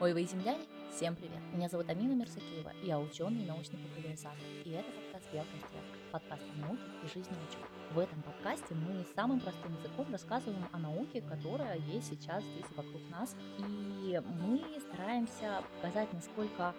Ой, вы земляне? Всем привет! Меня зовут Амина Мерсакиева, я ученый и научный популяризатор. И это подкаст «Белка стрелка», подкаст о науке и жизни ученых. В этом подкасте мы самым простым языком рассказываем о науке, которая есть сейчас здесь и вокруг нас. И мы стараемся показать, насколько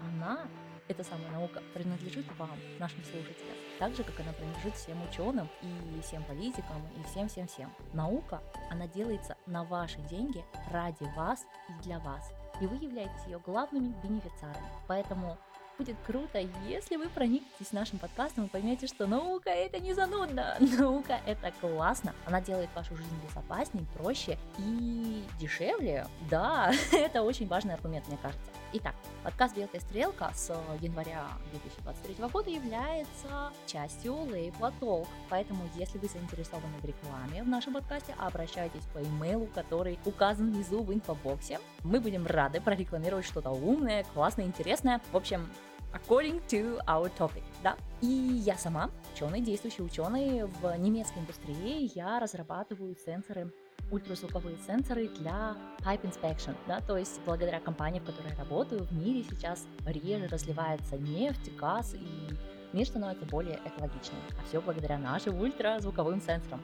она эта самая наука принадлежит вам, нашим слушателям, так же, как она принадлежит всем ученым и всем политикам и всем-всем-всем. Наука, она делается на ваши деньги, ради вас и для вас. И вы являетесь ее главными бенефициарами. Поэтому будет круто, если вы проникнетесь нашим подкастом и поймете, что наука это не занудно, наука это классно, она делает вашу жизнь безопаснее, проще и дешевле. Да, это очень важный аргумент, мне кажется. Итак, подкаст «Белка и стрелка» с января 2023 года является частью лейбла Talk. Поэтому, если вы заинтересованы в рекламе в нашем подкасте, обращайтесь по имейлу, который указан внизу в инфобоксе. Мы будем рады прорекламировать что-то умное, классное, интересное. В общем, according to our topic, да? И я сама, ученый, действующий ученый в немецкой индустрии, я разрабатываю сенсоры ультразвуковые сенсоры для pipe inspection, да, то есть благодаря компании, в которой я работаю, в мире сейчас реже разливается нефть, газ, и мир становится более экологичным, а все благодаря нашим ультразвуковым сенсорам.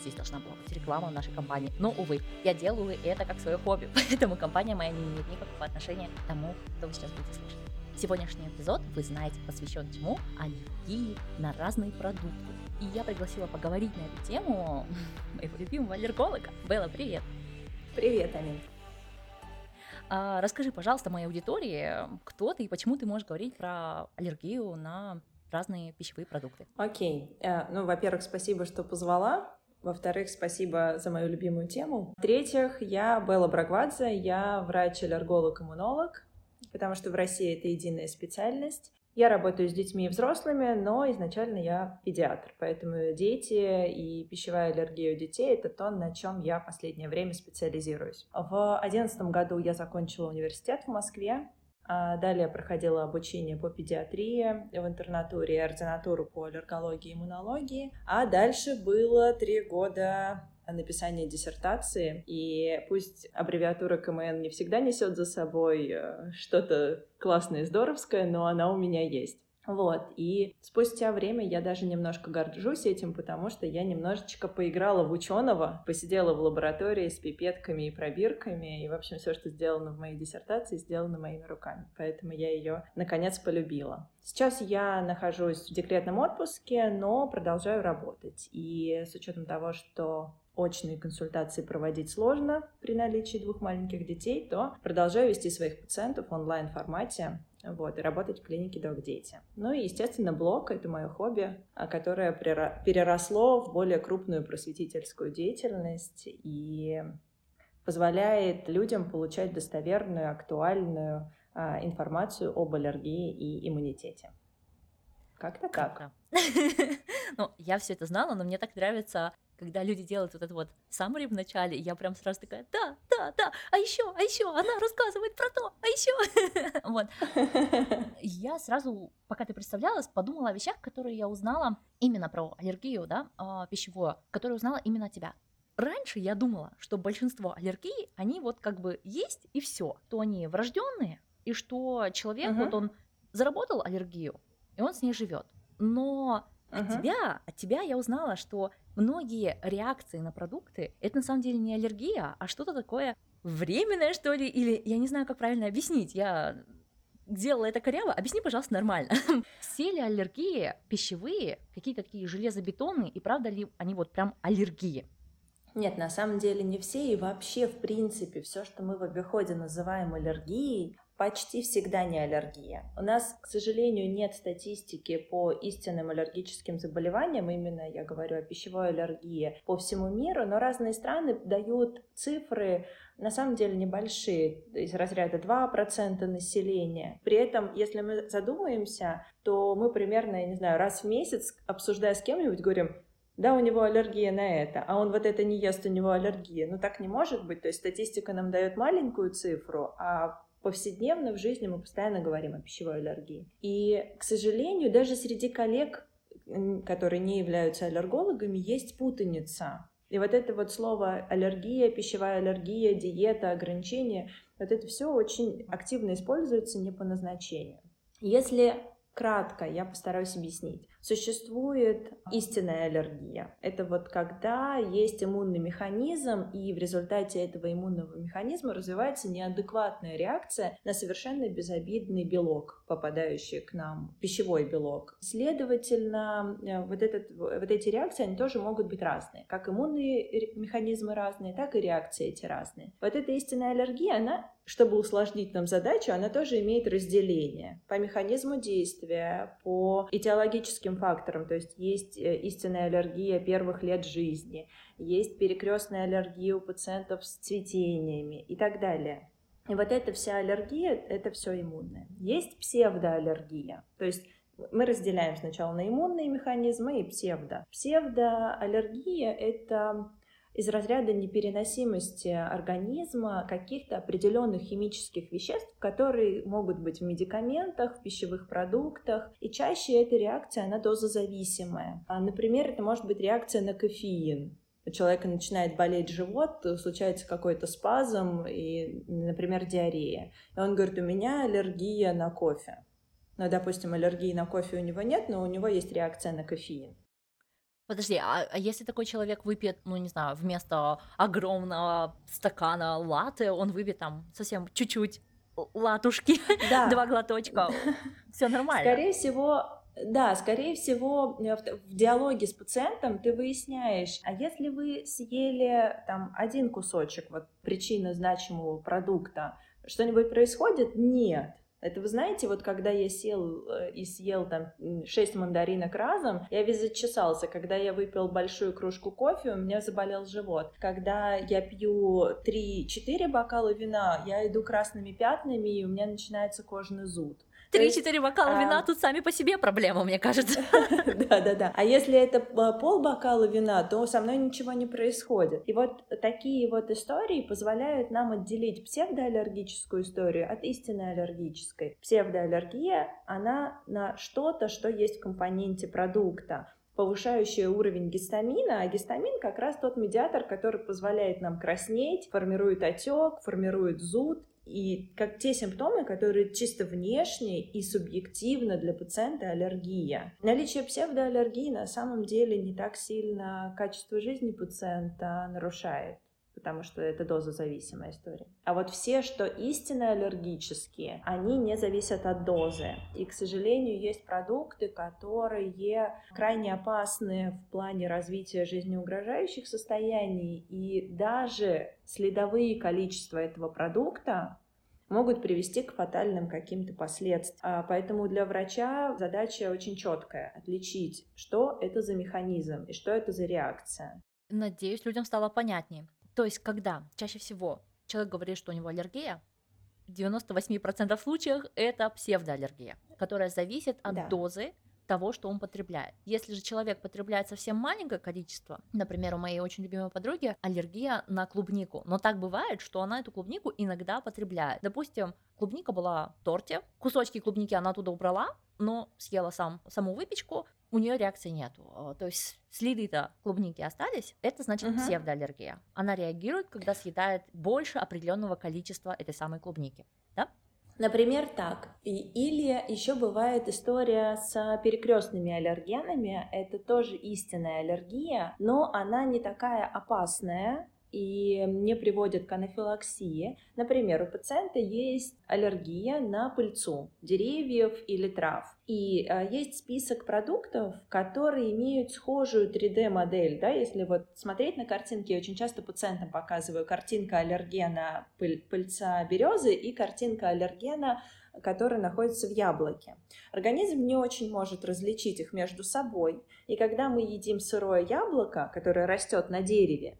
Здесь должна была быть реклама нашей компании. Но, увы, я делаю это как свое хобби, поэтому компания моя не имеет никакого отношения к тому, что вы сейчас будете слышать. Сегодняшний эпизод, вы знаете, посвящен чему? Аллергии на разные продукты. И я пригласила поговорить на эту тему моего любимого аллерголога. Белла, привет! Привет, Амин. А, расскажи, пожалуйста, моей аудитории, кто ты и почему ты можешь говорить про аллергию на разные пищевые продукты. Окей. Okay. Э, ну, во-первых, спасибо, что позвала. Во-вторых, спасибо за мою любимую тему. В-третьих, я Белла Брагвадзе, я врач-аллерголог-иммунолог, потому что в России это единая специальность. Я работаю с детьми и взрослыми, но изначально я педиатр, поэтому дети и пищевая аллергия у детей — это то, на чем я в последнее время специализируюсь. В одиннадцатом году я закончила университет в Москве, а далее проходила обучение по педиатрии в интернатуре и ординатуру по аллергологии и иммунологии. А дальше было три года написания диссертации, и пусть аббревиатура КМН не всегда несет за собой э, что-то классное и здоровское, но она у меня есть. Вот, и спустя время я даже немножко горжусь этим, потому что я немножечко поиграла в ученого, посидела в лаборатории с пипетками и пробирками, и, в общем, все, что сделано в моей диссертации, сделано моими руками. Поэтому я ее, наконец, полюбила. Сейчас я нахожусь в декретном отпуске, но продолжаю работать. И с учетом того, что очные консультации проводить сложно при наличии двух маленьких детей, то продолжаю вести своих пациентов в онлайн-формате вот, и работать в клинике Док-Дети. Ну и, естественно, блог — это мое хобби, а, которое переросло в более крупную просветительскую деятельность и позволяет людям получать достоверную, актуальную а, информацию об аллергии и иммунитете. Как-то так. Ну, я все это знала, но мне так нравится когда люди делают вот это вот summary в начале, я прям сразу такая, да, да, да, а еще, а еще, она рассказывает про то, а еще. Вот. Я сразу, пока ты представлялась, подумала о вещах, которые я узнала именно про аллергию, да, а, пищевую, которые узнала именно от тебя. Раньше я думала, что большинство аллергий, они вот как бы есть и все, то они врожденные, и что человек, uh-huh. вот он заработал аллергию, и он с ней живет. Но от тебя, от тебя я узнала, что многие реакции на продукты это на самом деле не аллергия, а что-то такое временное, что ли, или я не знаю, как правильно объяснить. Я делала это коряво, объясни, пожалуйста, нормально. Все ли аллергии пищевые, какие-то такие железобетонные, и правда ли они вот прям аллергии? Нет, на самом деле не все, и вообще, в принципе, все, что мы в обиходе называем аллергией, почти всегда не аллергия. У нас, к сожалению, нет статистики по истинным аллергическим заболеваниям, именно я говорю о пищевой аллергии по всему миру, но разные страны дают цифры на самом деле небольшие, из разряда 2% населения. При этом, если мы задумаемся, то мы примерно, я не знаю, раз в месяц, обсуждая с кем-нибудь, говорим, да, у него аллергия на это, а он вот это не ест, у него аллергия. Ну так не может быть. То есть статистика нам дает маленькую цифру, а повседневно в жизни мы постоянно говорим о пищевой аллергии. И, к сожалению, даже среди коллег, которые не являются аллергологами, есть путаница. И вот это вот слово аллергия, пищевая аллергия, диета, ограничения, вот это все очень активно используется не по назначению. Если кратко, я постараюсь объяснить. Существует истинная аллергия. Это вот когда есть иммунный механизм, и в результате этого иммунного механизма развивается неадекватная реакция на совершенно безобидный белок, попадающий к нам, пищевой белок. Следовательно, э, вот, этот, вот эти реакции, они тоже могут быть разные. Как иммунные механизмы разные, так и реакции эти разные. Вот эта истинная аллергия, она чтобы усложнить нам задачу, она тоже имеет разделение по механизму действия, по этиологическим этим факторам. То есть есть э, истинная аллергия первых лет жизни, есть перекрестная аллергия у пациентов с цветениями и так далее. И вот эта вся аллергия, это все иммунное. Есть псевдоаллергия, то есть мы разделяем сначала на иммунные механизмы и псевдо. Псевдоаллергия – это из разряда непереносимости организма каких-то определенных химических веществ, которые могут быть в медикаментах, в пищевых продуктах. И чаще эта реакция, она дозозависимая. А, например, это может быть реакция на кофеин. У человека начинает болеть живот, случается какой-то спазм и, например, диарея. И он говорит, у меня аллергия на кофе. Ну, допустим, аллергии на кофе у него нет, но у него есть реакция на кофеин. Подожди, а, а если такой человек выпьет, ну не знаю, вместо огромного стакана латы, он выпьет там совсем чуть-чуть латушки, да. два глоточка, все нормально. Скорее всего, да, скорее всего, э, в, диалоге с пациентом ты выясняешь, а если вы съели там один кусочек вот причины значимого продукта, что-нибудь происходит? Нет. Это вы знаете, вот когда я сел э, и съел там 6 мандаринок разом, я весь зачесался. Когда я выпил большую кружку кофе, у меня заболел живот. Когда я пью 3-4 бокала вина, я иду красными пятнами, и у меня начинается кожный зуд. Три-четыре бокала а... вина тут сами по себе проблема, мне кажется. Да-да-да. А если это а, пол бокала вина, то со мной ничего не происходит. И вот такие вот истории позволяют нам отделить псевдоаллергическую историю от истинной аллергической. Псевдоаллергия, она на что-то, что есть в компоненте продукта повышающая уровень гистамина, а гистамин как раз тот медиатор, который позволяет нам краснеть, формирует отек, формирует зуд и как те симптомы, которые чисто внешне и субъективно для пациента аллергия. Наличие псевдоаллергии на самом деле не так сильно качество жизни пациента нарушает потому что это дозозависимая история. А вот все, что истинно аллергические, они не зависят от дозы. И, к сожалению, есть продукты, которые крайне опасны в плане развития жизнеугрожающих состояний, и даже следовые количества этого продукта могут привести к фатальным каким-то последствиям. А поэтому для врача задача очень четкая — отличить, что это за механизм и что это за реакция. Надеюсь, людям стало понятнее. То есть, когда чаще всего человек говорит, что у него аллергия, в 98% случаев это псевдоаллергия, которая зависит от да. дозы того, что он потребляет. Если же человек потребляет совсем маленькое количество, например, у моей очень любимой подруги аллергия на клубнику, но так бывает, что она эту клубнику иногда потребляет. Допустим, клубника была в торте, кусочки клубники она туда убрала, но съела сам, саму выпечку, у нее реакции нету. А, то есть следы-то клубники остались, это значит uh-huh. псевдоаллергия. Она реагирует, когда съедает больше определенного количества этой самой клубники. Да? Например, так. Или еще бывает история с перекрестными аллергенами. Это тоже истинная аллергия, но она не такая опасная, и не приводит к анафилаксии. Например, у пациента есть аллергия на пыльцу деревьев или трав. И а, есть список продуктов, которые имеют схожую 3D-модель. Да? Если вот смотреть на картинки, я очень часто пациентам показываю картинка аллергена пыль, пыльца березы и картинка аллергена который находится в яблоке. Организм не очень может различить их между собой. И когда мы едим сырое яблоко, которое растет на дереве,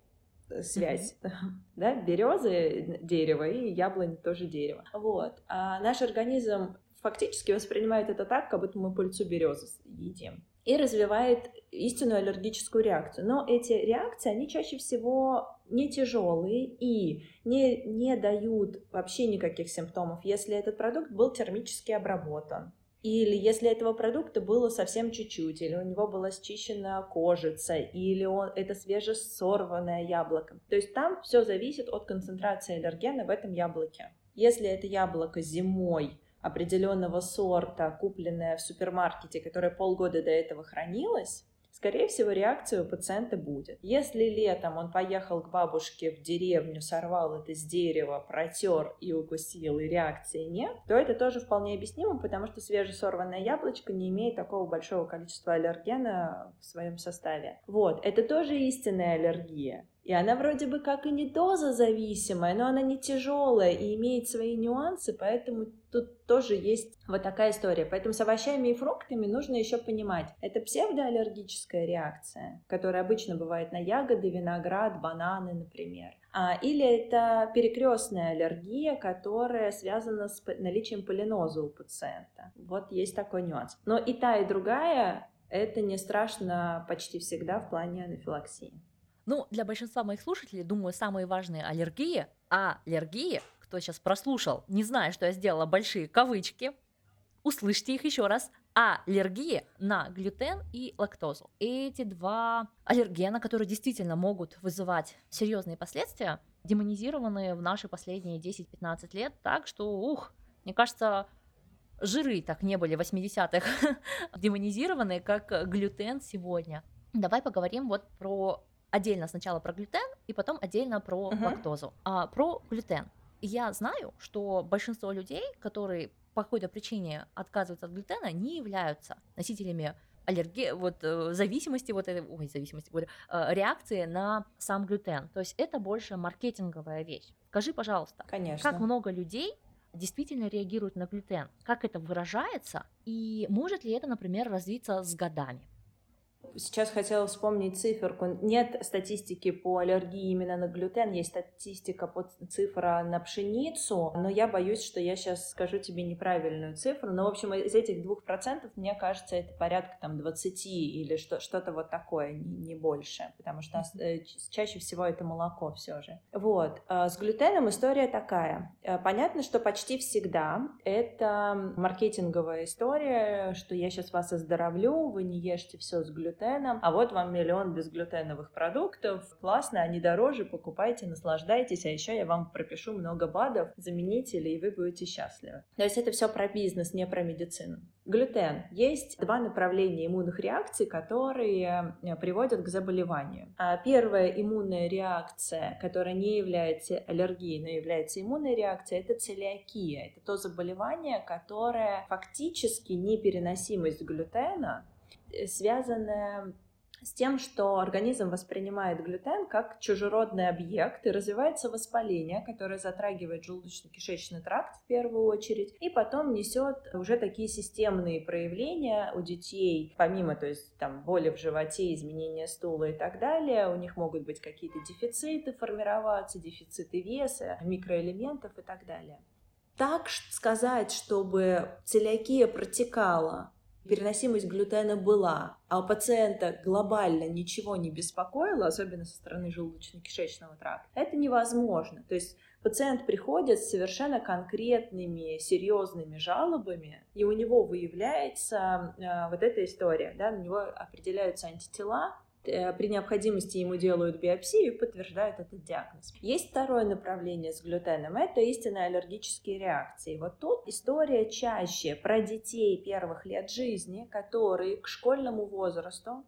связь, mm-hmm. да, березы дерево и яблони тоже дерево. Вот. А наш организм фактически воспринимает это так, как будто мы пыльцу березы едим и развивает истинную аллергическую реакцию. Но эти реакции, они чаще всего не тяжелые и не, не дают вообще никаких симптомов, если этот продукт был термически обработан или если этого продукта было совсем чуть-чуть, или у него была счищена кожица, или он, это свежесорванное яблоко. То есть там все зависит от концентрации аллергена в этом яблоке. Если это яблоко зимой определенного сорта, купленное в супермаркете, которое полгода до этого хранилось, скорее всего, реакция у пациента будет. Если летом он поехал к бабушке в деревню, сорвал это с дерева, протер и укусил, и реакции нет, то это тоже вполне объяснимо, потому что свежесорванное яблочко не имеет такого большого количества аллергена в своем составе. Вот, это тоже истинная аллергия. И она вроде бы как и не дозозависимая, но она не тяжелая и имеет свои нюансы, поэтому тут тоже есть вот такая история. Поэтому с овощами и фруктами нужно еще понимать, это псевдоаллергическая реакция, которая обычно бывает на ягоды, виноград, бананы, например. А, или это перекрестная аллергия, которая связана с наличием полиноза у пациента. Вот есть такой нюанс. Но и та, и другая это не страшно почти всегда в плане анафилаксии. Ну, для большинства моих слушателей, думаю, самые важные аллергии, а аллергии, кто сейчас прослушал, не зная, что я сделала большие кавычки, услышьте их еще раз. Аллергии на глютен и лактозу. Эти два аллергена, которые действительно могут вызывать серьезные последствия, демонизированы в наши последние 10-15 лет так, что, ух, мне кажется, жиры так не были в 80-х демонизированы, как глютен сегодня. Давай поговорим вот про отдельно сначала про глютен и потом отдельно про uh-huh. лактозу. А, про глютен. Я знаю, что большинство людей, которые по какой-то причине отказываются от глютена, не являются носителями аллергии, вот э, зависимости, вот этой, ой, зависимости, говорю, э, реакции на сам глютен. То есть это больше маркетинговая вещь. Скажи, пожалуйста, Конечно. как много людей действительно реагируют на глютен, как это выражается, и может ли это, например, развиться с годами? Сейчас хотела вспомнить циферку. Нет статистики по аллергии именно на глютен, есть статистика по цифра на пшеницу, но я боюсь, что я сейчас скажу тебе неправильную цифру. Но, в общем, из этих двух процентов, мне кажется, это порядка там 20 или что- что-то вот такое, не, не больше, потому что э, чаще всего это молоко все же. Вот. А с глютеном история такая. Э, понятно, что почти всегда это маркетинговая история, что я сейчас вас оздоровлю, вы не ешьте все с глютеном, глютеном, а вот вам миллион безглютеновых продуктов, классно, они дороже, покупайте, наслаждайтесь, а еще я вам пропишу много БАДов, заменителей, и вы будете счастливы. То есть это все про бизнес, не про медицину. Глютен. Есть два направления иммунных реакций, которые э, приводят к заболеванию. А первая иммунная реакция, которая не является аллергией, но является иммунной реакцией, это целиакия. Это то заболевание, которое фактически непереносимость глютена Связанная с тем, что организм воспринимает глютен как чужеродный объект и развивается воспаление, которое затрагивает желудочно-кишечный тракт в первую очередь, и потом несет уже такие системные проявления у детей, помимо, то есть там боли в животе, изменения стула и так далее, у них могут быть какие-то дефициты формироваться, дефициты веса, микроэлементов и так далее. Так сказать, чтобы целиакия протекала переносимость глютена была, а пациента глобально ничего не беспокоило, особенно со стороны желудочно-кишечного тракта, это невозможно. То есть пациент приходит с совершенно конкретными, серьезными жалобами, и у него выявляется э, вот эта история, да, на него определяются антитела, при необходимости ему делают биопсию и подтверждают этот диагноз. Есть второе направление с глютеном, это истинно аллергические реакции. Вот тут история чаще про детей первых лет жизни, которые к школьному возрасту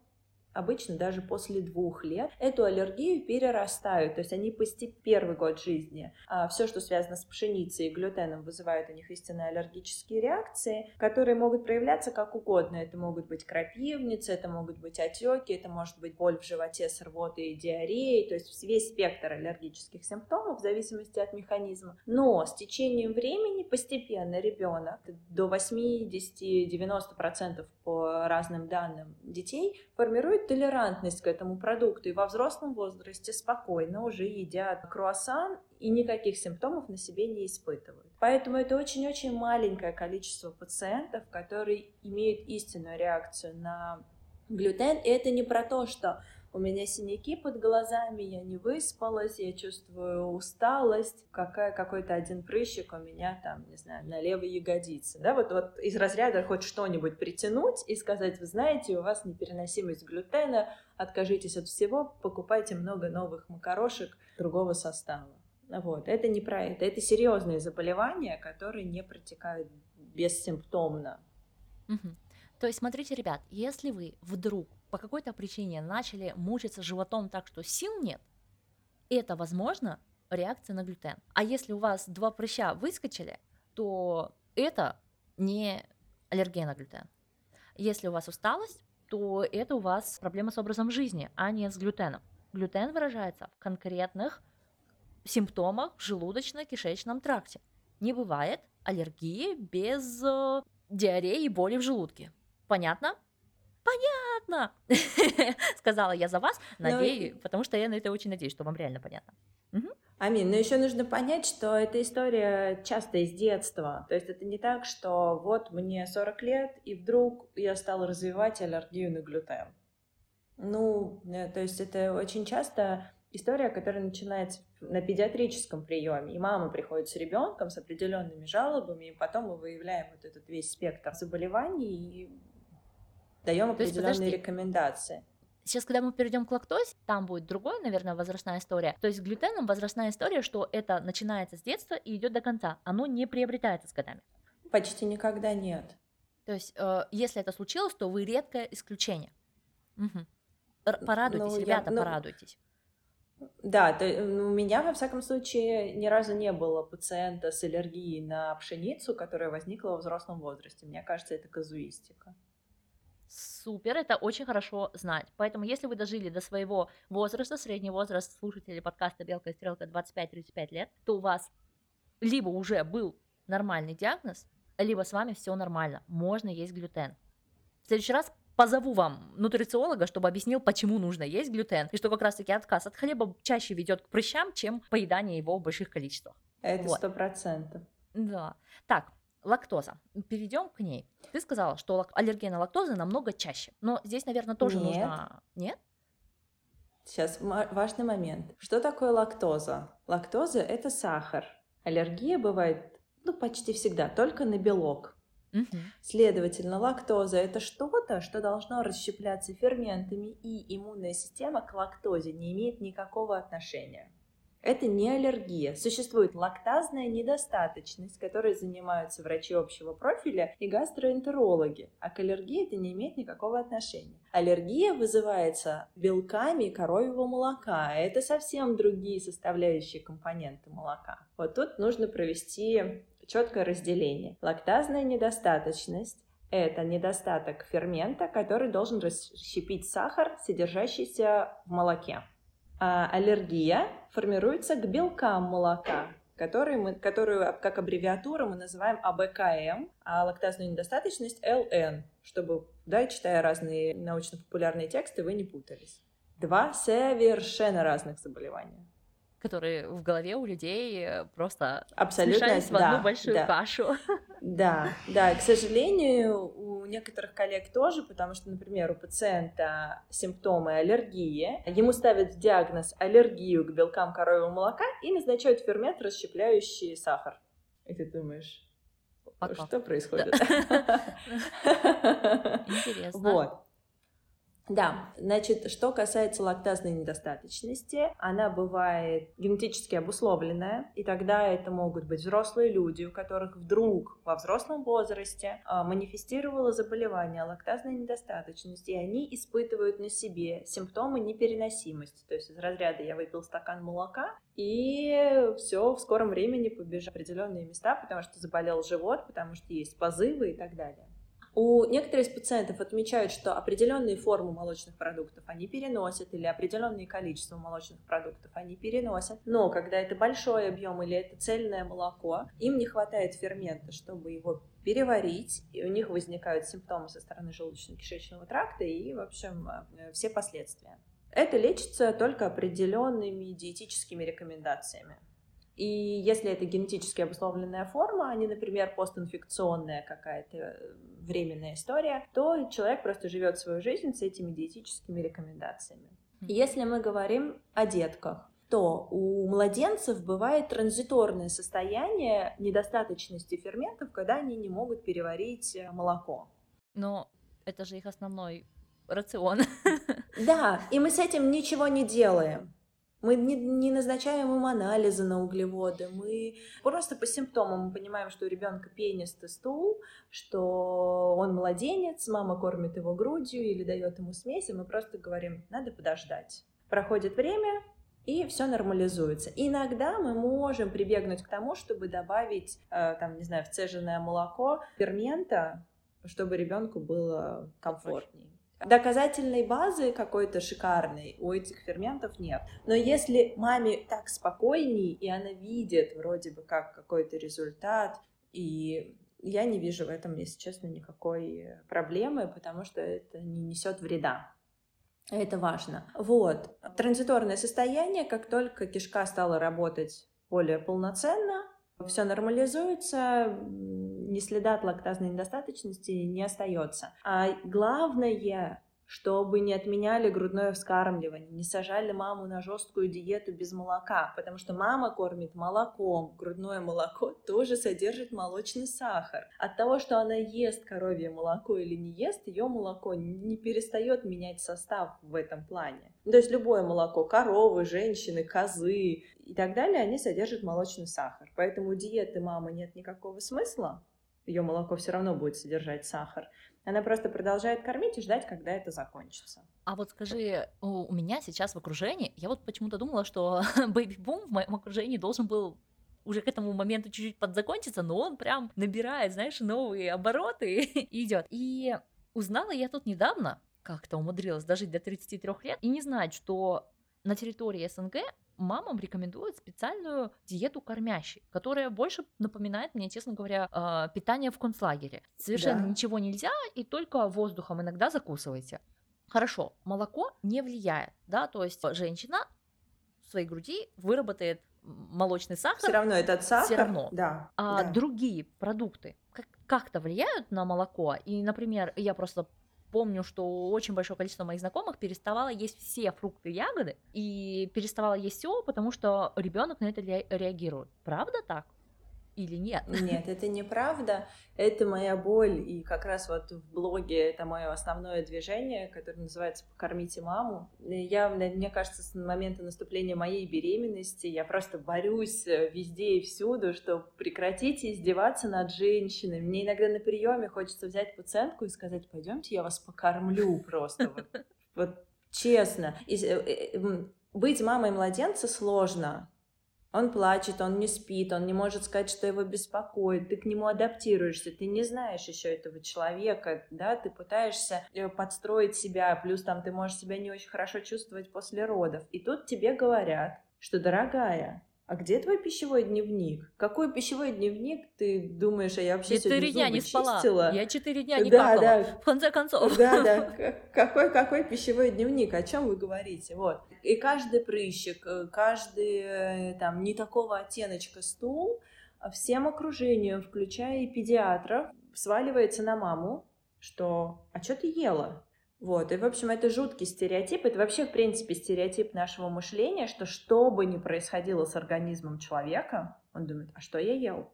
обычно даже после двух лет, эту аллергию перерастают. То есть они постепенно первый год жизни. А все, что связано с пшеницей и глютеном, вызывает у них истинно аллергические реакции, которые могут проявляться как угодно. Это могут быть крапивницы, это могут быть отеки, это может быть боль в животе с рвотой и диареей, то есть весь спектр аллергических симптомов в зависимости от механизма. Но с течением времени постепенно ребенок до 80-90% по разным данным детей формирует толерантность к этому продукту и во взрослом возрасте спокойно уже едят круассан и никаких симптомов на себе не испытывают. Поэтому это очень-очень маленькое количество пациентов, которые имеют истинную реакцию на глютен. И это не про то, что у меня синяки под глазами, я не выспалась, я чувствую усталость, какая, какой-то один прыщик у меня там, не знаю, на левой ягодице. Да, вот, вот из разряда хоть что-нибудь притянуть и сказать, вы знаете, у вас непереносимость глютена, откажитесь от всего, покупайте много новых макарошек другого состава. Вот. Это не про это. Это серьезные заболевания, которые не протекают бессимптомно. Угу. То есть, смотрите, ребят, если вы вдруг по какой-то причине начали мучиться животом так, что сил нет, это, возможно, реакция на глютен. А если у вас два прыща выскочили, то это не аллергия на глютен. Если у вас усталость, то это у вас проблема с образом жизни, а не с глютеном. Глютен выражается в конкретных симптомах в желудочно-кишечном тракте. Не бывает аллергии без э, диареи и боли в желудке. Понятно? Понятно! Сказала я за вас, ну надеюсь, потому что я на это очень надеюсь, что вам реально понятно. Угу. Амин, но еще нужно понять, что эта история часто из детства. То есть это не так, что вот мне 40 лет, и вдруг я стала развивать аллергию на глютен. Ну, э, то есть это очень часто история, которая начинается на педиатрическом приеме, и мама приходит с ребенком с определенными жалобами, и потом мы выявляем вот этот весь спектр заболеваний и даем определенные есть, рекомендации. Сейчас, когда мы перейдем к лактозе, там будет другая, наверное, возрастная история. То есть с глютеном возрастная история, что это начинается с детства и идет до конца. Оно не приобретается с годами. Почти никогда нет. То есть, э, если это случилось, то вы редкое исключение. Угу. Порадуйтесь, ну, ребята, я, ну, порадуйтесь. Да, то, ну, у меня, во всяком случае, ни разу не было пациента с аллергией на пшеницу, которая возникла во взрослом возрасте. Мне кажется, это казуистика. Супер, это очень хорошо знать. Поэтому, если вы дожили до своего возраста, средний возраст слушателей подкаста «Белка и стрелка» 25-35 лет, то у вас либо уже был нормальный диагноз, либо с вами все нормально, можно есть глютен. В следующий раз позову вам нутрициолога, чтобы объяснил, почему нужно есть глютен, и что как раз-таки отказ от хлеба чаще ведет к прыщам, чем поедание его в больших количествах. Это сто вот. процентов. Да. Так, лактоза. Перейдем к ней. Ты сказала, что аллергия на лактозу намного чаще. Но здесь, наверное, тоже Нет. нужно... Нет? Сейчас важный момент. Что такое лактоза? Лактоза – это сахар. Аллергия бывает ну, почти всегда только на белок. Угу. Следовательно, лактоза это что-то, что должно расщепляться ферментами, и иммунная система к лактозе не имеет никакого отношения. Это не аллергия. Существует лактазная недостаточность, которой занимаются врачи общего профиля и гастроэнтерологи, а к аллергии это не имеет никакого отношения. Аллергия вызывается белками коровьего молока. Это совсем другие составляющие компоненты молока. Вот тут нужно провести четкое разделение. Лактазная недостаточность – это недостаток фермента, который должен расщепить сахар, содержащийся в молоке. А аллергия формируется к белкам молока, которые мы, которую как аббревиатуру мы называем АБКМ, а лактазную недостаточность ЛН, чтобы, да, читая разные научно-популярные тексты, вы не путались. Два совершенно разных заболевания которые в голове у людей э, просто Абсолютно, смешались в одну большую да. кашу. Да, да, к сожалению, у некоторых коллег тоже, потому что, например, у пациента симптомы аллергии, ему ставят диагноз аллергию к белкам коровьего молока и назначают фермент, расщепляющий сахар. И ты думаешь, Пока. что происходит? Интересно. Вот. Да, значит, что касается лактазной недостаточности, она бывает генетически обусловленная, и тогда это могут быть взрослые люди, у которых вдруг во взрослом возрасте а, манифестировало заболевание лактазной недостаточности, и они испытывают на себе симптомы непереносимости, то есть из разряда я выпил стакан молока, и все в скором времени побежал в определенные места, потому что заболел живот, потому что есть позывы и так далее. У некоторых из пациентов отмечают, что определенные формы молочных продуктов они переносят или определенное количество молочных продуктов они переносят, но когда это большой объем или это цельное молоко, им не хватает фермента, чтобы его переварить, и у них возникают симптомы со стороны желудочно-кишечного тракта и, в общем, э, все последствия. Это лечится только определенными диетическими рекомендациями. И если это генетически обусловленная форма, а не, например, постинфекционная какая-то э, временная история, то человек просто живет свою жизнь с этими диетическими рекомендациями. Если мы говорим о детках, то у младенцев бывает транзиторное состояние недостаточности ферментов, когда они не могут переварить э, молоко. Но это же их основной рацион. Да, и мы с этим ничего не делаем. Мы не, не назначаем им анализы на углеводы, мы просто по симптомам мы понимаем, что у ребенка пенистый стул, что он младенец, мама кормит его грудью или дает ему смесь, и мы просто говорим, надо подождать. Проходит время, и все нормализуется. Иногда мы можем прибегнуть к тому, чтобы добавить, э, там, не знаю, в цеженное молоко фермента, чтобы ребенку было комфортнее. Доказательной базы какой-то шикарной у этих ферментов нет. Но если маме так спокойней, и она видит вроде бы как какой-то результат, и я не вижу в этом, если честно, никакой проблемы, потому что это не несет вреда. Это важно. Вот. Транзиторное состояние, как только кишка стала работать более полноценно, все нормализуется, ни следа от лактазной недостаточности не остается. А главное, чтобы не отменяли грудное вскармливание, не сажали маму на жесткую диету без молока, потому что мама кормит молоком, грудное молоко тоже содержит молочный сахар. От того, что она ест коровье молоко или не ест, ее молоко не перестает менять состав в этом плане. То есть любое молоко, коровы, женщины, козы и так далее, они содержат молочный сахар. Поэтому у диеты мамы нет никакого смысла, ее молоко все равно будет содержать сахар. Она просто продолжает кормить и ждать, когда это закончится. А вот скажи, у меня сейчас в окружении, я вот почему-то думала, что бэйби-бум в моем окружении должен был уже к этому моменту чуть-чуть подзакончиться, но он прям набирает, знаешь, новые обороты и идет. И узнала я тут недавно, как-то умудрилась дожить до 33 лет, и не знать, что на территории СНГ мамам рекомендуют специальную диету кормящей, которая больше напоминает мне, честно говоря, а, питание в концлагере. Совершенно да. ничего нельзя, и только воздухом иногда закусывайте. Хорошо, молоко не влияет, да, то есть женщина в своей груди выработает молочный сахар. Все равно этот сахар. Все равно. Да. А да. другие продукты как-то влияют на молоко. И, например, я просто помню, что очень большое количество моих знакомых переставало есть все фрукты и ягоды и переставало есть все, потому что ребенок на это реагирует. Правда так? Или нет? Нет, это неправда. Это моя боль. И как раз вот в блоге это мое основное движение, которое называется «Покормите маму». Я, мне кажется, с момента наступления моей беременности я просто борюсь э, везде и всюду, что прекратите издеваться над женщиной. Мне иногда на приеме хочется взять пациентку и сказать, пойдемте, я вас покормлю просто. Вот, честно. Э, э, быть мамой младенца сложно, он плачет, он не спит, он не может сказать, что его беспокоит, ты к нему адаптируешься, ты не знаешь еще этого человека, да, ты пытаешься э, подстроить себя, плюс там ты можешь себя не очень хорошо чувствовать после родов. И тут тебе говорят, что, дорогая, а где твой пищевой дневник? Какой пищевой дневник ты думаешь, а я вообще Четыре дня не спала. Чистила? Я четыре дня не да, какала. Да. В конце концов. Да, да. Какой, какой пищевой дневник? О чем вы говорите? Вот. И каждый прыщик, э, каждый э, там не такого оттеночка стул всем окружением, включая и педиатров, сваливается на маму, что «а что ты ела?» Вот, и, в общем, это жуткий стереотип, это вообще, в принципе, стереотип нашего мышления, что что бы ни происходило с организмом человека, он думает, а что я ел?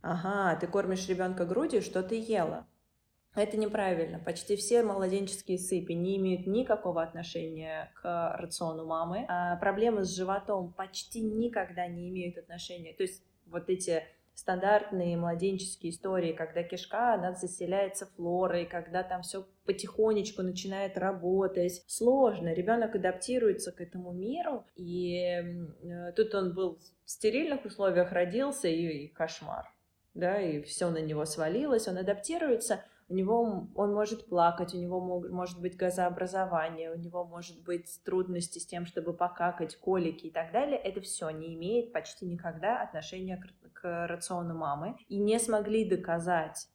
Ага, ты кормишь ребенка грудью, что ты ела? Это неправильно. Почти все младенческие сыпи не имеют никакого отношения к рациону мамы. А проблемы с животом почти никогда не имеют отношения. То есть вот эти стандартные младенческие истории, когда кишка, она заселяется флорой, когда там все потихонечку начинает работать. Сложно, ребенок адаптируется к этому миру, и э, тут он был в стерильных условиях родился, и, и кошмар, да, и все на него свалилось, он адаптируется, у него он может плакать, у него мог, может быть газообразование, у него может быть трудности с тем, чтобы покакать, колики и так далее. Это все не имеет почти никогда отношения к, к рациону мамы. И не смогли доказать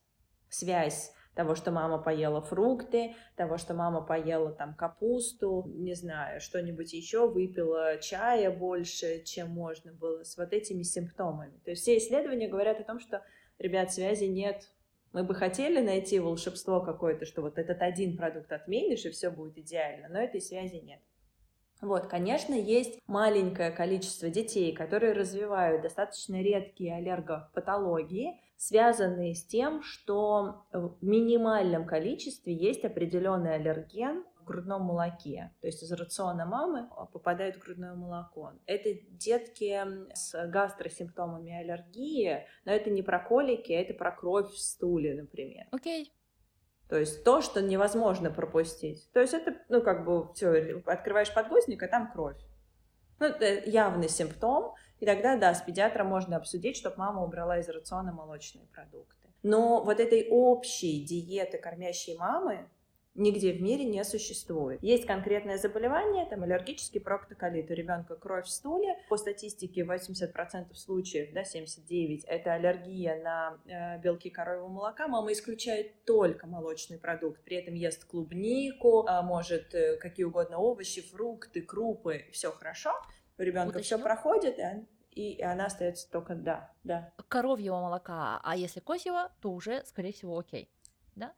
связь того, что мама поела фрукты, того, что мама поела там капусту, не знаю, что-нибудь еще, выпила чая больше, чем можно было, с вот этими симптомами. То есть все исследования говорят о том, что, ребят, связи нет мы бы хотели найти волшебство какое-то, что вот этот один продукт отменишь, и все будет идеально, но этой связи нет. Вот, конечно, есть маленькое количество детей, которые развивают достаточно редкие аллергопатологии, связанные с тем, что в минимальном количестве есть определенный аллерген в грудном молоке. То есть из рациона мамы попадает в грудное молоко. Это детки с гастросимптомами аллергии, но это не про колики, это про кровь в стуле, например. Окей. Okay. То есть то, что невозможно пропустить. То есть это, ну, как бы, все, открываешь подгузник, а там кровь. Ну, это явный симптом, и тогда, да, с педиатром можно обсудить, чтобы мама убрала из рациона молочные продукты. Но вот этой общей диеты кормящей мамы, нигде в мире не существует. Есть конкретное заболевание, там аллергический проктоколит. У ребенка кровь в стуле. По статистике 80% случаев, да, 79, это аллергия на э, белки коровьего молока. Мама исключает только молочный продукт, при этом ест клубнику, э, может э, какие угодно овощи, фрукты, крупы, все хорошо. У ребенка все проходит, и, и она остается только да, да. Коровьего молока, а если козьего, то уже, скорее всего, окей, да?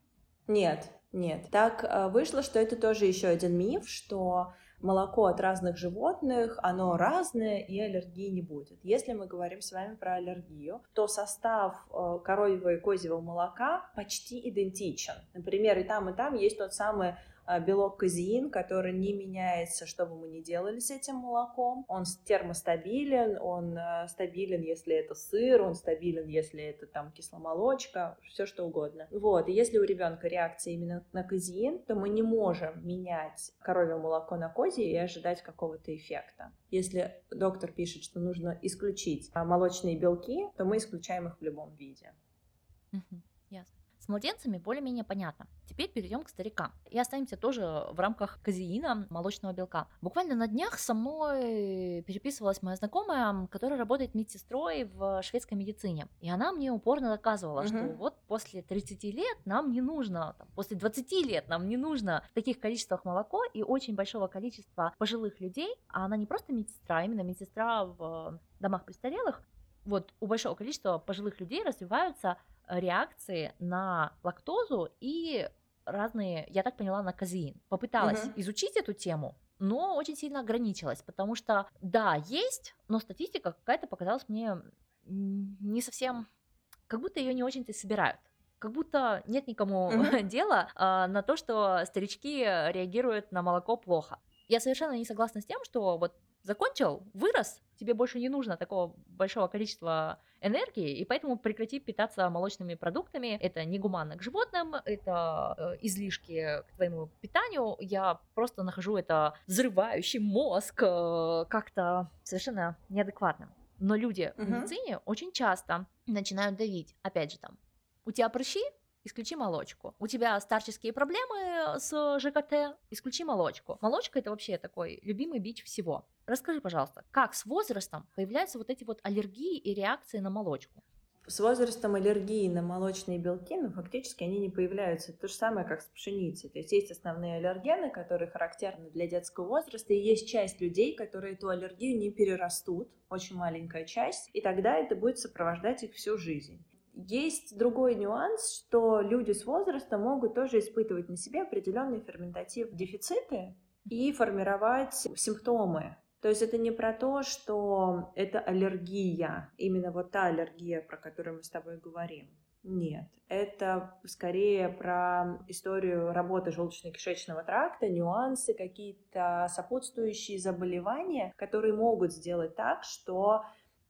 Нет, нет. Так э, вышло, что это тоже еще один миф, что молоко от разных животных, оно разное и аллергии не будет. Если мы говорим с вами про аллергию, то состав э, коровьего и козьего молока почти идентичен. Например, и там, и там есть тот самый белок казеин, который не меняется, что бы мы ни делали с этим молоком. Он термостабилен, он а, стабилен, если это сыр, он стабилен, если это там кисломолочка, все что угодно. Вот, и если у ребенка реакция именно на казеин, то мы не можем менять коровье молоко на козье и ожидать какого-то эффекта. Если доктор пишет, что нужно исключить а, молочные белки, то мы исключаем их в любом виде. Ясно. С младенцами более-менее понятно. Теперь перейдем к старикам. И останемся тоже в рамках казеина, молочного белка. Буквально на днях со мной переписывалась моя знакомая, которая работает медсестрой в шведской медицине. И она мне упорно доказывала, угу. что вот после 30 лет нам не нужно, там, после 20 лет нам не нужно в таких количествах молоко и очень большого количества пожилых людей. А она не просто медсестра, а именно медсестра в домах престарелых. Вот у большого количества пожилых людей развиваются реакции на лактозу и разные, я так поняла, на казеин. Попыталась угу. изучить эту тему, но очень сильно ограничилась, потому что, да, есть, но статистика какая-то показалась мне не совсем, как будто ее не очень-то собирают. Как будто нет никому mm дела а, на то, что старички реагируют на молоко плохо. Я совершенно не согласна с тем, что вот закончил, вырос, тебе больше не нужно такого большого количества энергии, и поэтому прекрати питаться молочными продуктами. Это негуманно к животным, это э, излишки к твоему питанию. Я просто нахожу это взрывающий мозг э, как-то совершенно неадекватным. Но люди uh-huh. в медицине очень часто начинают давить. Опять же, там, у тебя прыщи, исключи молочку. У тебя старческие проблемы с ЖКТ, исключи молочку. Молочка это вообще такой любимый бич всего. Расскажи, пожалуйста, как с возрастом появляются вот эти вот аллергии и реакции на молочку? С возрастом аллергии на молочные белки, но ну, фактически они не появляются. То же самое, как с пшеницей. То есть есть основные аллергены, которые характерны для детского возраста, и есть часть людей, которые эту аллергию не перерастут, очень маленькая часть, и тогда это будет сопровождать их всю жизнь. Есть другой нюанс, что люди с возрастом могут тоже испытывать на себе определенные ферментативные дефициты и формировать симптомы. То есть это не про то, что это аллергия, именно вот та аллергия, про которую мы с тобой говорим. Нет, это скорее про историю работы желудочно-кишечного тракта, нюансы, какие-то сопутствующие заболевания, которые могут сделать так, что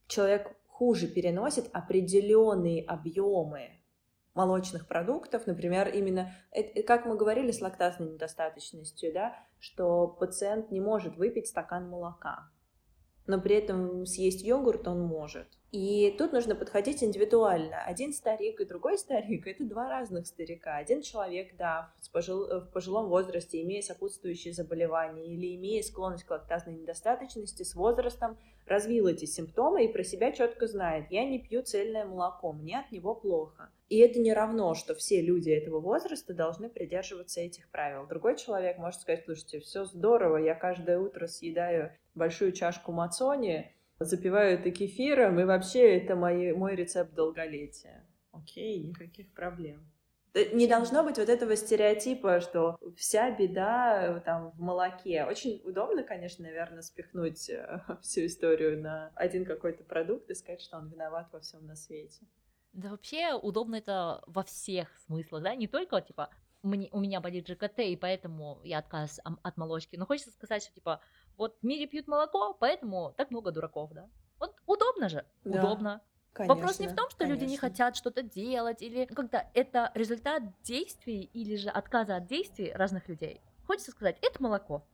человек хуже переносит определенные объемы молочных продуктов, например, именно, это, как мы говорили с лактазной недостаточностью, да, что пациент не может выпить стакан молока, но при этом съесть йогурт он может. И тут нужно подходить индивидуально. Один старик и другой старик — это два разных старика. Один человек, да, в, пожил, в пожилом возрасте, имея сопутствующие заболевания или имея склонность к лактазной недостаточности, с возрастом развил эти симптомы и про себя четко знает, я не пью цельное молоко, мне от него плохо. И это не равно, что все люди этого возраста должны придерживаться этих правил. Другой человек может сказать, слушайте, все здорово, я каждое утро съедаю большую чашку мацони, запиваю это кефиром, и вообще это мой, мой рецепт долголетия. Окей, никаких проблем. Не должно быть вот этого стереотипа, что вся беда э, там в молоке. Очень удобно, конечно, наверное, спихнуть э, всю историю на один какой-то продукт и сказать, что он виноват во всем на свете. Да вообще удобно это во всех смыслах, да, не только типа мне, у меня болит ЖКТ, и поэтому я отказываюсь от молочки. Но хочется сказать, что типа вот в мире пьют молоко, поэтому так много дураков, да. Вот удобно же, да. удобно. Конечно, Вопрос не в том, что конечно. люди не хотят что-то делать, или когда это результат действий или же отказа от действий разных людей. Хочется сказать, это молоко.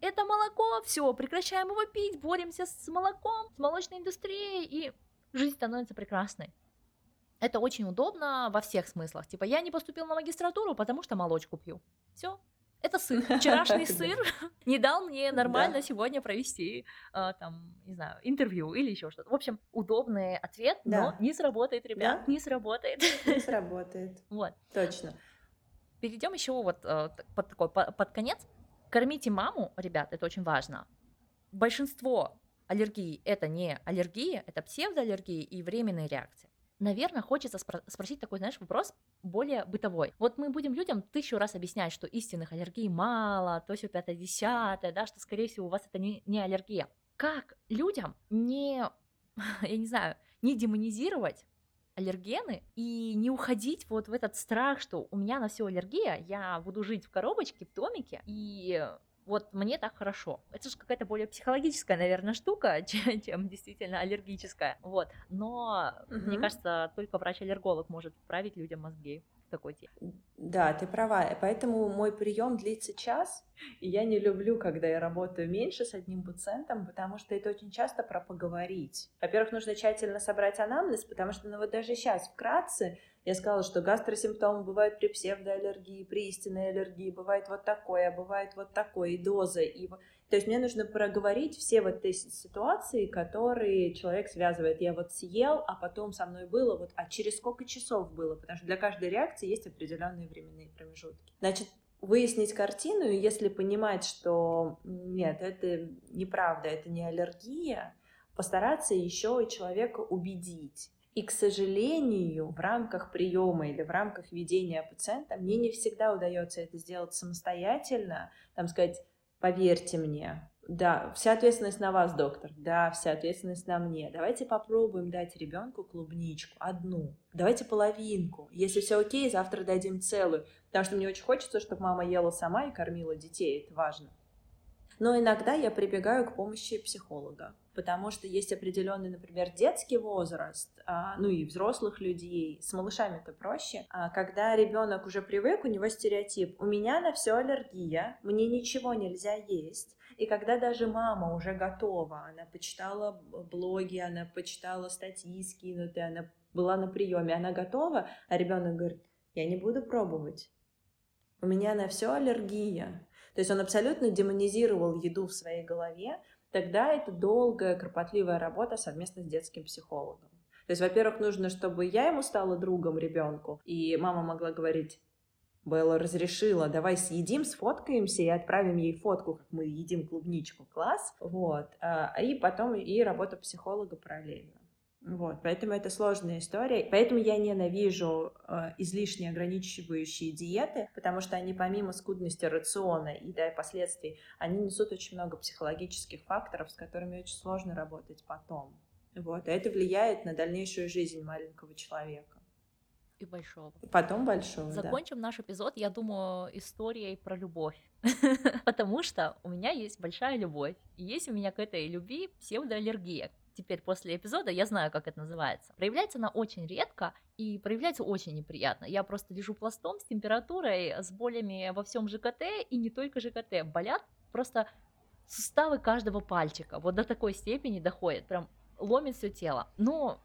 Это молоко, все, прекращаем его пить, боремся с молоком, с молочной индустрией, и жизнь становится прекрасной. Это очень удобно во всех смыслах. Типа, я не поступил на магистратуру, потому что молочку пью. Все, это сыр. Вчерашний сыр не дал мне нормально сегодня провести, а, там, не знаю, интервью или еще что-то. В общем, удобный ответ, но не сработает, ребят, не сработает. Не сработает. Вот. Точно. Перейдем еще вот э, под такой под конец. Кормите маму, ребят, это очень важно. Большинство аллергий это не аллергия, это псевдоаллергии и временные реакции наверное, хочется спро- спросить такой, знаешь, вопрос более бытовой. Вот мы будем людям тысячу раз объяснять, что истинных аллергий мало, то все пятое, десятое, да, что, скорее всего, у вас это не, не аллергия. Как людям не, я не знаю, не демонизировать аллергены и не уходить вот в этот страх, что у меня на все аллергия, я буду жить в коробочке, в домике, и вот мне так хорошо. Это же какая-то более психологическая, наверное, штука, чем, чем действительно аллергическая. Вот. Но угу. мне кажется, только врач-аллерголог может вправить людям мозги такой теме. Да, ты права. Поэтому мой прием длится час, и я не люблю, когда я работаю меньше с одним пациентом, потому что это очень часто про поговорить. Во-первых, нужно тщательно собрать анамнез, потому что, ну вот даже сейчас вкратце я сказала, что гастросимптомы бывают при псевдоаллергии, при истинной аллергии, бывает вот такое, а бывает вот такое, и доза, и... То есть мне нужно проговорить все вот эти ситуации, которые человек связывает. Я вот съел, а потом со мной было, вот, а через сколько часов было, потому что для каждой реакции есть определенные временные промежутки. Значит, выяснить картину, и если понимать, что нет, это неправда, это не аллергия, постараться еще и человека убедить. И, к сожалению, в рамках приема или в рамках ведения пациента мне не всегда удается это сделать самостоятельно, там сказать, поверьте мне, да, вся ответственность на вас, доктор. Да, вся ответственность на мне. Давайте попробуем дать ребенку клубничку одну. Давайте половинку. Если все окей, завтра дадим целую. Потому что мне очень хочется, чтобы мама ела сама и кормила детей. Это важно. Но иногда я прибегаю к помощи психолога потому что есть определенный, например, детский возраст, а, ну и взрослых людей, с малышами это проще, а, когда ребенок уже привык, у него стереотип, у меня на все аллергия, мне ничего нельзя есть, и когда даже мама уже готова, она почитала блоги, она почитала статьи скинутые, она была на приеме, она готова, а ребенок говорит, я не буду пробовать, у меня на все аллергия. То есть он абсолютно демонизировал еду в своей голове, тогда это долгая, кропотливая работа совместно с детским психологом. То есть, во-первых, нужно, чтобы я ему стала другом ребенку, и мама могла говорить, Белла разрешила, давай съедим, сфоткаемся и отправим ей фотку, как мы едим клубничку, класс, вот, а, и потом и работа психолога параллельно. Вот, поэтому это сложная история. Поэтому я ненавижу э, излишне ограничивающие диеты, потому что они помимо скудности рациона и да, последствий, они несут очень много психологических факторов, с которыми очень сложно работать потом. Вот, а это влияет на дальнейшую жизнь маленького человека. И большого. Потом большого, Закончим да. наш эпизод, я думаю, историей про любовь. Потому что у меня есть большая любовь. И есть у меня к этой любви псевдоаллергия теперь после эпизода я знаю, как это называется. Проявляется она очень редко и проявляется очень неприятно. Я просто лежу пластом с температурой, с болями во всем ЖКТ и не только ЖКТ. Болят просто суставы каждого пальчика. Вот до такой степени доходит. Прям ломит все тело. Но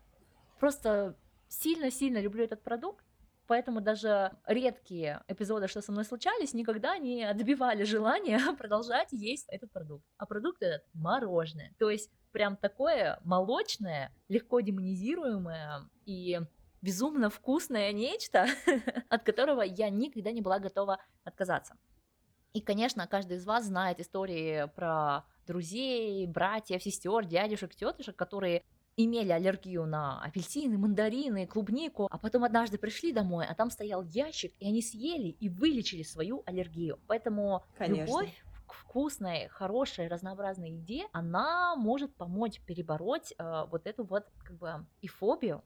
просто сильно-сильно люблю этот продукт. Поэтому даже редкие эпизоды, что со мной случались, никогда не отбивали желание продолжать есть этот продукт. А продукт этот мороженое. То есть прям такое молочное, легко демонизируемое и безумно вкусное нечто, от которого я никогда не была готова отказаться. И, конечно, каждый из вас знает истории про друзей, братьев, сестер, дядюшек, тетушек, которые имели аллергию на апельсины, мандарины, клубнику, а потом однажды пришли домой, а там стоял ящик, и они съели и вылечили свою аллергию. Поэтому Конечно. любовь вкусной, хорошей, разнообразной еде, она может помочь перебороть э, вот эту вот как бы и фобию,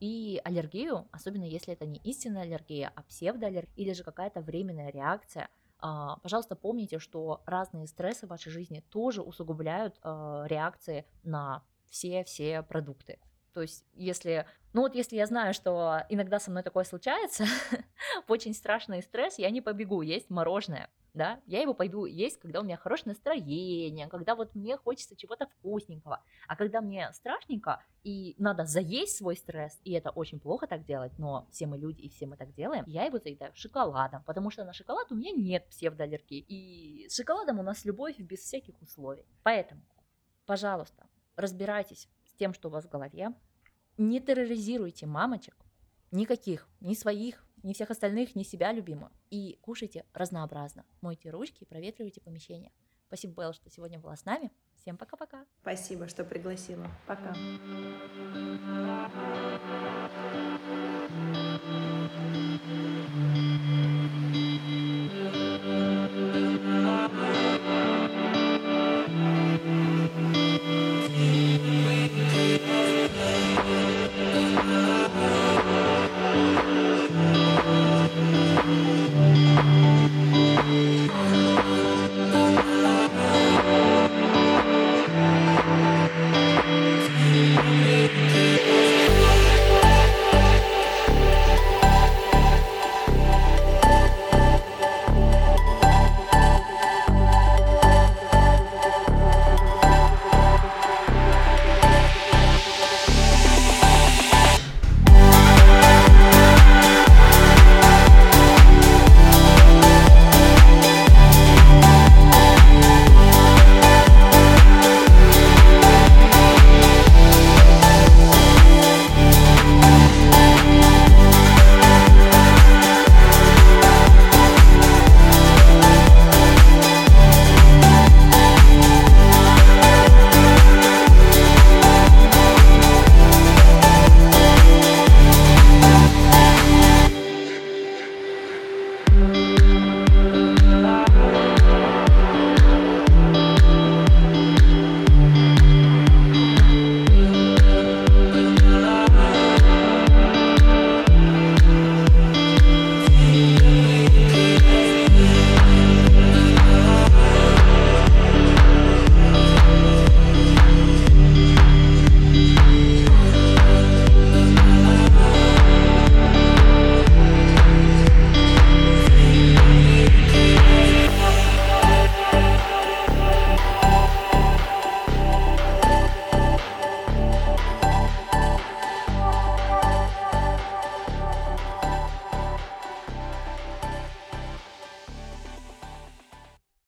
и аллергию, особенно если это не истинная аллергия, а псевдоаллергия или же какая-то временная реакция. А, пожалуйста, помните, что разные стрессы в вашей жизни тоже усугубляют э, реакции на все-все продукты. То есть, если, ну вот если я знаю, что иногда со мной такое случается, очень страшный стресс, я не побегу есть мороженое, да, я его пойду есть, когда у меня хорошее настроение, когда вот мне хочется чего-то вкусненького, а когда мне страшненько и надо заесть свой стресс, и это очень плохо так делать, но все мы люди и все мы так делаем, я его заедаю шоколадом, потому что на шоколад у меня нет псевдоаллергии, и с шоколадом у нас любовь без всяких условий. Поэтому, пожалуйста, разбирайтесь с тем, что у вас в голове, не терроризируйте мамочек, никаких, ни своих, ни всех остальных, ни себя любимую. И кушайте разнообразно. Мойте ручки, проветривайте помещение. Спасибо, Белла, что сегодня была с нами. Всем пока-пока. Спасибо, что пригласила. Пока.